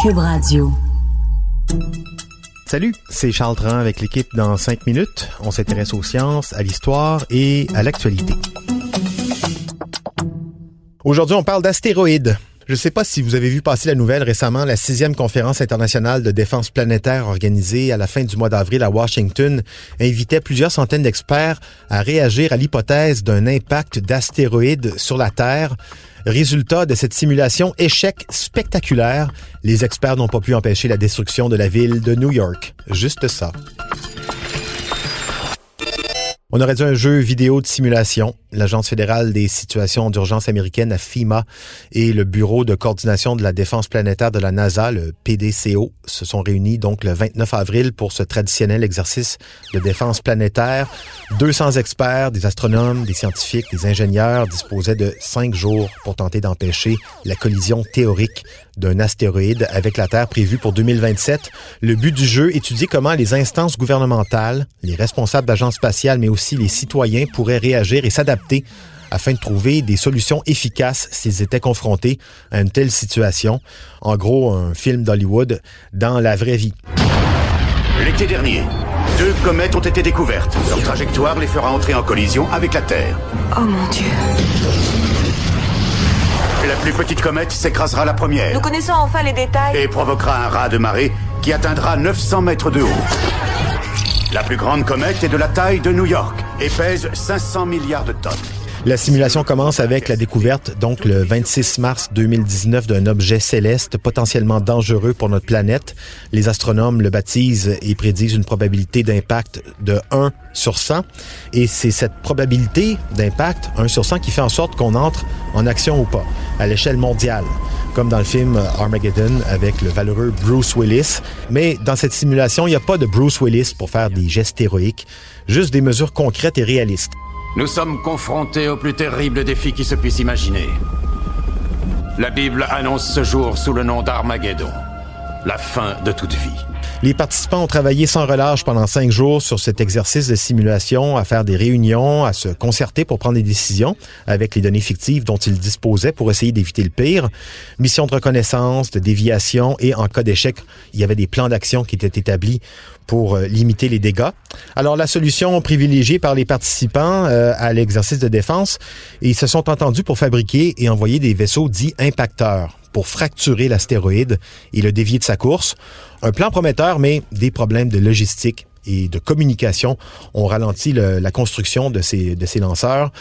Cube Radio. Salut, c'est Charles Tran avec l'équipe dans 5 minutes. On s'intéresse aux sciences, à l'histoire et à l'actualité. Aujourd'hui, on parle d'astéroïdes. Je ne sais pas si vous avez vu passer la nouvelle récemment, la sixième conférence internationale de défense planétaire organisée à la fin du mois d'avril à Washington invitait plusieurs centaines d'experts à réagir à l'hypothèse d'un impact d'astéroïdes sur la Terre. Résultat de cette simulation, échec spectaculaire. Les experts n'ont pas pu empêcher la destruction de la ville de New York. Juste ça. On aurait dit un jeu vidéo de simulation. L'Agence fédérale des situations d'urgence américaine, FEMA, et le Bureau de coordination de la défense planétaire de la NASA, le PDCO, se sont réunis donc le 29 avril pour ce traditionnel exercice de défense planétaire. 200 experts, des astronomes, des scientifiques, des ingénieurs disposaient de cinq jours pour tenter d'empêcher la collision théorique d'un astéroïde avec la Terre prévue pour 2027. Le but du jeu, étudier comment les instances gouvernementales, les responsables d'agences spatiales, mais aussi les citoyens pourraient réagir et s'adapter afin de trouver des solutions efficaces s'ils étaient confrontés à une telle situation. En gros, un film d'Hollywood dans la vraie vie. L'été dernier, deux comètes ont été découvertes. Leur trajectoire les fera entrer en collision avec la Terre. Oh mon Dieu. La plus petite comète s'écrasera la première. Nous connaissons enfin les détails. Et provoquera un raz de marée qui atteindra 900 mètres de haut. La plus grande comète est de la taille de New York et pèse 500 milliards de tonnes. La simulation commence avec la découverte, donc le 26 mars 2019, d'un objet céleste potentiellement dangereux pour notre planète. Les astronomes le baptisent et prédisent une probabilité d'impact de 1 sur 100. Et c'est cette probabilité d'impact, 1 sur 100, qui fait en sorte qu'on entre en action ou pas, à l'échelle mondiale comme dans le film Armageddon avec le valeureux Bruce Willis. Mais dans cette simulation, il n'y a pas de Bruce Willis pour faire des gestes héroïques, juste des mesures concrètes et réalistes. Nous sommes confrontés au plus terrible défi qui se puisse imaginer. La Bible annonce ce jour sous le nom d'Armageddon, la fin de toute vie. Les participants ont travaillé sans relâche pendant cinq jours sur cet exercice de simulation, à faire des réunions, à se concerter pour prendre des décisions avec les données fictives dont ils disposaient pour essayer d'éviter le pire. Mission de reconnaissance, de déviation et en cas d'échec, il y avait des plans d'action qui étaient établis pour euh, limiter les dégâts. Alors la solution privilégiée par les participants euh, à l'exercice de défense, ils se sont entendus pour fabriquer et envoyer des vaisseaux dits impacteurs pour fracturer l'astéroïde et le dévier de sa course. Un plan prometteur, mais des problèmes de logistique et de communication ont ralenti le, la construction de ces, de ces lanceurs.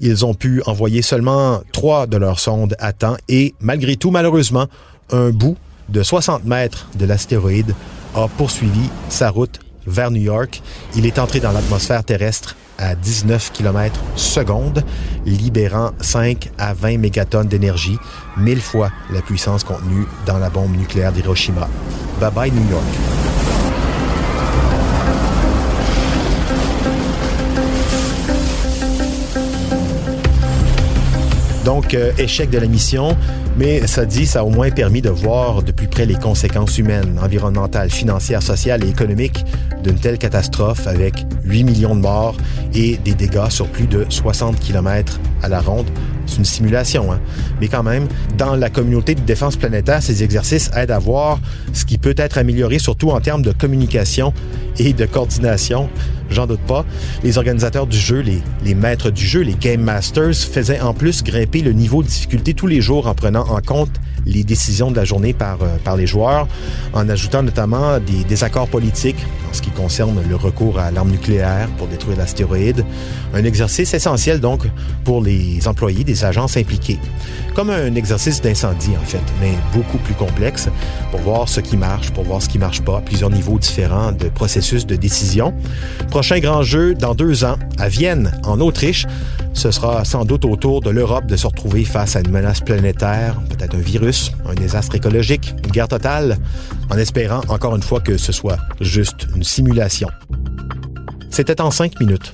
Ils ont pu envoyer seulement trois de leurs sondes à temps et malgré tout, malheureusement, un bout de 60 mètres de l'astéroïde a poursuivi sa route vers New York. Il est entré dans l'atmosphère terrestre à 19 km seconde, libérant 5 à 20 mégatonnes d'énergie, mille fois la puissance contenue dans la bombe nucléaire d'Hiroshima. Bye bye New York. Donc, euh, échec de la mission, mais ça dit, ça a au moins permis de voir de plus près les conséquences humaines, environnementales, financières, sociales et économiques d'une telle catastrophe avec 8 millions de morts et des dégâts sur plus de 60 km à la ronde. C'est une simulation, hein? mais quand même, dans la communauté de défense planétaire, ces exercices aident à voir ce qui peut être amélioré, surtout en termes de communication et de coordination. J'en doute pas. Les organisateurs du jeu, les, les maîtres du jeu, les Game Masters, faisaient en plus grimper le niveau de difficulté tous les jours en prenant en compte les décisions de la journée par, euh, par les joueurs, en ajoutant notamment des désaccords politiques en ce qui concerne le recours à l'arme nucléaire pour détruire l'astéroïde. Un exercice essentiel donc pour les employés des agences impliquées. Comme un exercice d'incendie en fait, mais beaucoup plus complexe pour voir ce qui marche, pour voir ce qui marche pas, plusieurs niveaux différents de processus de décision. prochain grand jeu, dans deux ans, à Vienne, en Autriche, ce sera sans doute au tour de l'Europe de se retrouver face à une menace planétaire, peut-être un virus, un désastre écologique, une guerre totale, en espérant encore une fois que ce soit juste une simulation. C'était en cinq minutes.